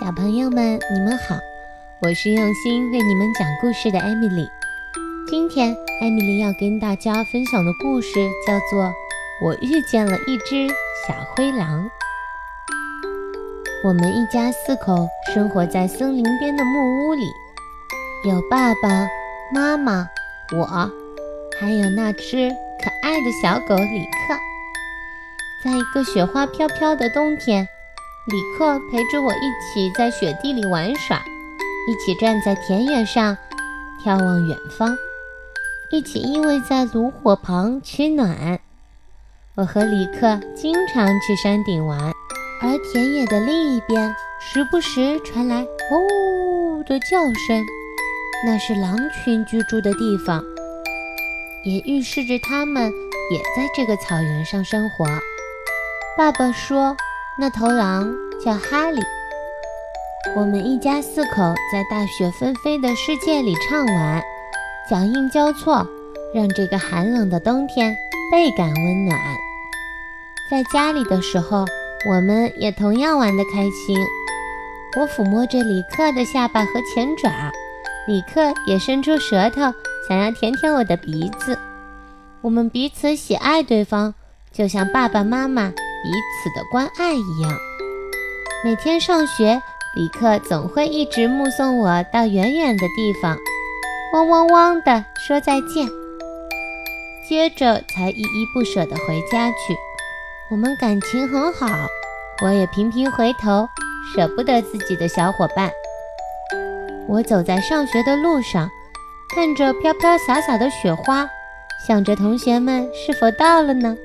小朋友们，你们好，我是用心为你们讲故事的艾米丽。今天，艾米丽要跟大家分享的故事叫做《我遇见了一只小灰狼》。我们一家四口生活在森林边的木屋里，有爸爸妈妈、我，还有那只可爱的小狗里克。在一个雪花飘飘的冬天。李克陪着我一起在雪地里玩耍，一起站在田野上眺望远方，一起依偎在炉火旁取暖。我和李克经常去山顶玩，而田野的另一边时不时传来“呜”的叫声，那是狼群居住的地方，也预示着他们也在这个草原上生活。爸爸说。那头狼叫哈利。我们一家四口在大雪纷飞的世界里畅玩，脚印交错，让这个寒冷的冬天倍感温暖。在家里的时候，我们也同样玩得开心。我抚摸着里克的下巴和前爪，里克也伸出舌头想要舔舔我的鼻子。我们彼此喜爱对方，就像爸爸妈妈。彼此的关爱一样。每天上学，李克总会一直目送我到远远的地方，汪汪汪地说再见，接着才依依不舍地回家去。我们感情很好，我也频频回头，舍不得自己的小伙伴。我走在上学的路上，看着飘飘洒洒的雪花，想着同学们是否到了呢？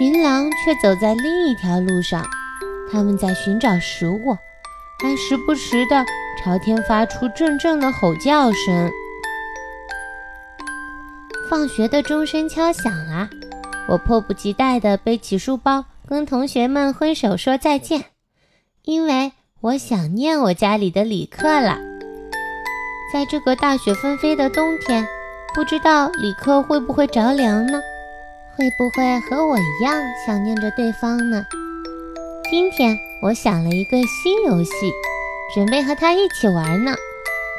群狼却走在另一条路上，他们在寻找食物，还时不时地朝天发出阵阵的吼叫声。放学的钟声敲响了，我迫不及待地背起书包，跟同学们挥手说再见，因为我想念我家里的李克了。在这个大雪纷飞的冬天，不知道李克会不会着凉呢？会不会和我一样想念着对方呢？今天我想了一个新游戏，准备和他一起玩呢。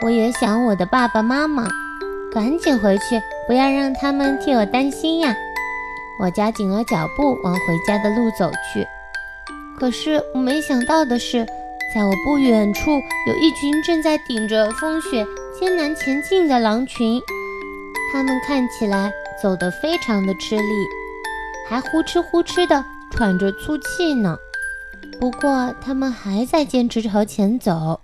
我也想我的爸爸妈妈，赶紧回去，不要让他们替我担心呀。我加紧了脚步往回家的路走去。可是我没想到的是，在我不远处有一群正在顶着风雪艰难前进的狼群，他们看起来。走得非常的吃力，还呼哧呼哧的喘着粗气呢。不过他们还在坚持朝前走，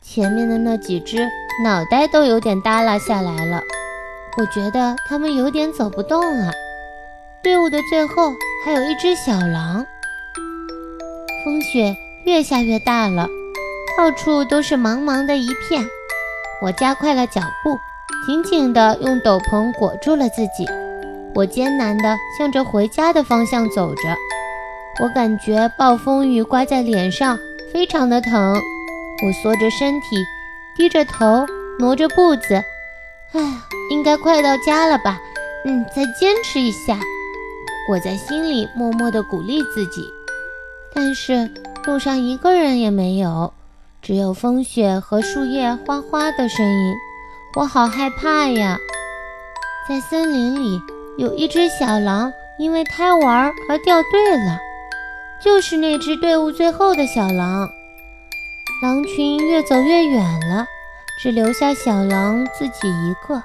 前面的那几只脑袋都有点耷拉下来了。我觉得他们有点走不动了。队伍的最后还有一只小狼。风雪越下越大了，到处都是茫茫的一片。我加快了脚步。紧紧地用斗篷裹住了自己，我艰难地向着回家的方向走着。我感觉暴风雨刮在脸上，非常的疼。我缩着身体，低着头，挪着步子。哎，应该快到家了吧？嗯，再坚持一下。我在心里默默地鼓励自己。但是路上一个人也没有，只有风雪和树叶哗哗的声音。我好害怕呀！在森林里有一只小狼，因为贪玩而掉队了，就是那只队伍最后的小狼。狼群越走越远了，只留下小狼自己一个。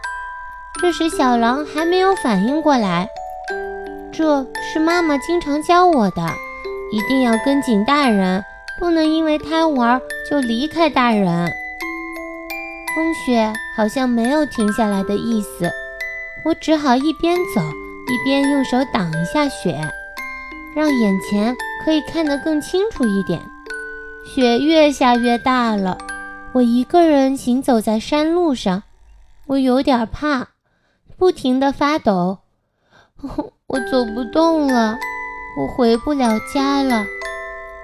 这时，小狼还没有反应过来，这是妈妈经常教我的：一定要跟紧大人，不能因为贪玩就离开大人。风雪好像没有停下来的意思，我只好一边走一边用手挡一下雪，让眼前可以看得更清楚一点。雪越下越大了，我一个人行走在山路上，我有点怕，不停地发抖。我走不动了，我回不了家了，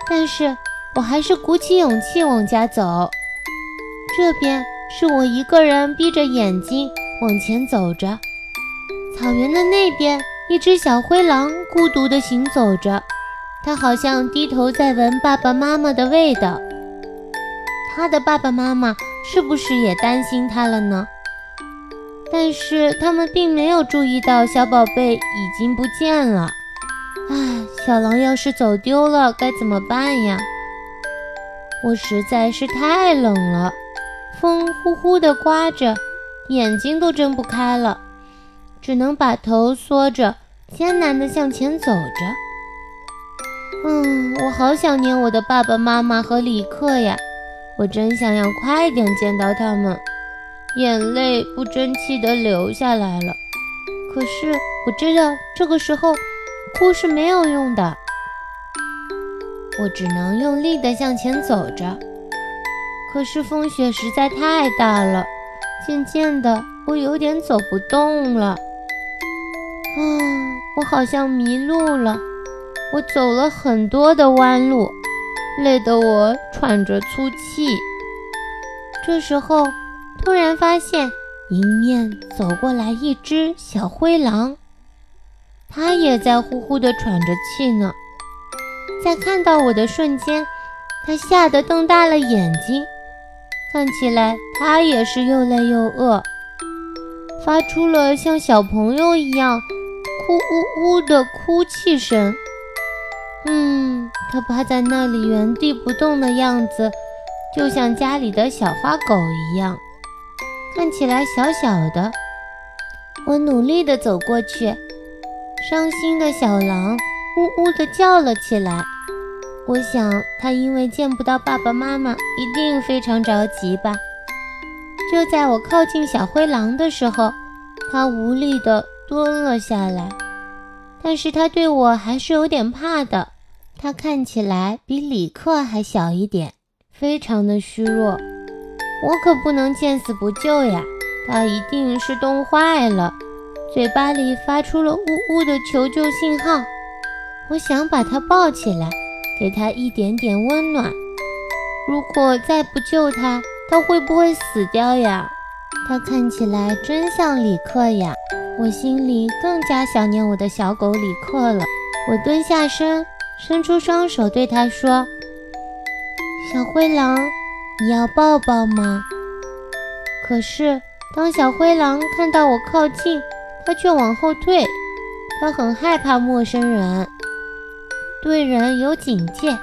但是我还是鼓起勇气往家走。这边。是我一个人闭着眼睛往前走着，草原的那边，一只小灰狼孤独地行走着，它好像低头在闻爸爸妈妈的味道。它的爸爸妈妈是不是也担心它了呢？但是他们并没有注意到小宝贝已经不见了。唉，小狼要是走丢了该怎么办呀？我实在是太冷了，风呼呼地刮着，眼睛都睁不开了，只能把头缩着，艰难地向前走着。嗯，我好想念我的爸爸妈妈和李克呀！我真想要快点见到他们，眼泪不争气地流下来了。可是我知道这个时候哭是没有用的。我只能用力地向前走着，可是风雪实在太大了，渐渐的我有点走不动了。啊，我好像迷路了。我走了很多的弯路，累得我喘着粗气。这时候，突然发现迎面走过来一只小灰狼，它也在呼呼地喘着气呢。在看到我的瞬间，他吓得瞪大了眼睛，看起来他也是又累又饿，发出了像小朋友一样哭呜呜的哭泣声。嗯，他趴在那里原地不动的样子，就像家里的小花狗一样，看起来小小的。我努力地走过去，伤心的小狼。呜呜地叫了起来。我想，他因为见不到爸爸妈妈，一定非常着急吧。就在我靠近小灰狼的时候，他无力地蹲了下来。但是他对我还是有点怕的。他看起来比李克还小一点，非常的虚弱。我可不能见死不救呀！他一定是冻坏了，嘴巴里发出了呜呜的求救信号。我想把他抱起来，给他一点点温暖。如果再不救他，他会不会死掉呀？他看起来真像李克呀！我心里更加想念我的小狗李克了。我蹲下身，伸出双手对他说：“小灰狼，你要抱抱吗？”可是当小灰狼看到我靠近，它却往后退。它很害怕陌生人。对人有警戒，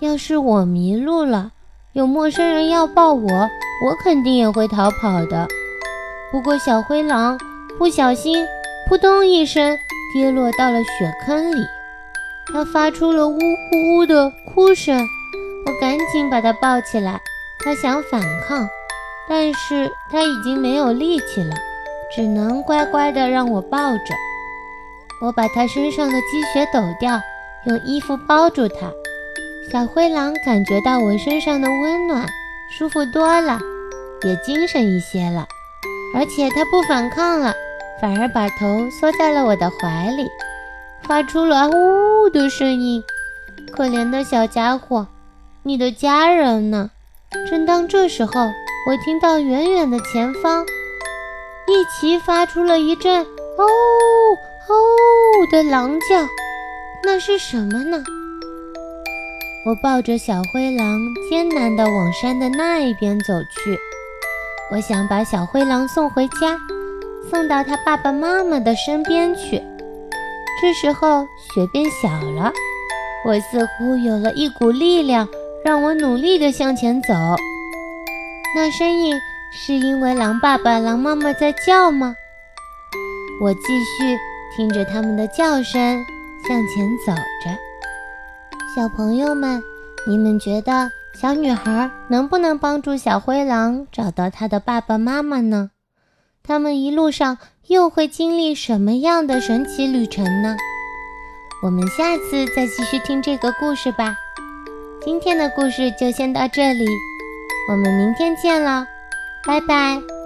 要是我迷路了，有陌生人要抱我，我肯定也会逃跑的。不过小灰狼不小心扑通一声跌落到了雪坑里，它发出了呜呜呜的哭声。我赶紧把它抱起来，它想反抗，但是它已经没有力气了，只能乖乖的让我抱着。我把它身上的积雪抖掉。用衣服包住它，小灰狼感觉到我身上的温暖，舒服多了，也精神一些了。而且它不反抗了，反而把头缩在了我的怀里，发出了呜呜的声音。可怜的小家伙，你的家人呢？正当这时候，我听到远远的前方，一齐发出了一阵“哦哦”的狼叫。那是什么呢？我抱着小灰狼，艰难地往山的那一边走去。我想把小灰狼送回家，送到他爸爸妈妈的身边去。这时候雪变小了，我似乎有了一股力量，让我努力地向前走。那声音是因为狼爸爸、狼妈妈在叫吗？我继续听着他们的叫声。向前走着，小朋友们，你们觉得小女孩能不能帮助小灰狼找到他的爸爸妈妈呢？他们一路上又会经历什么样的神奇旅程呢？我们下次再继续听这个故事吧。今天的故事就先到这里，我们明天见了，拜拜。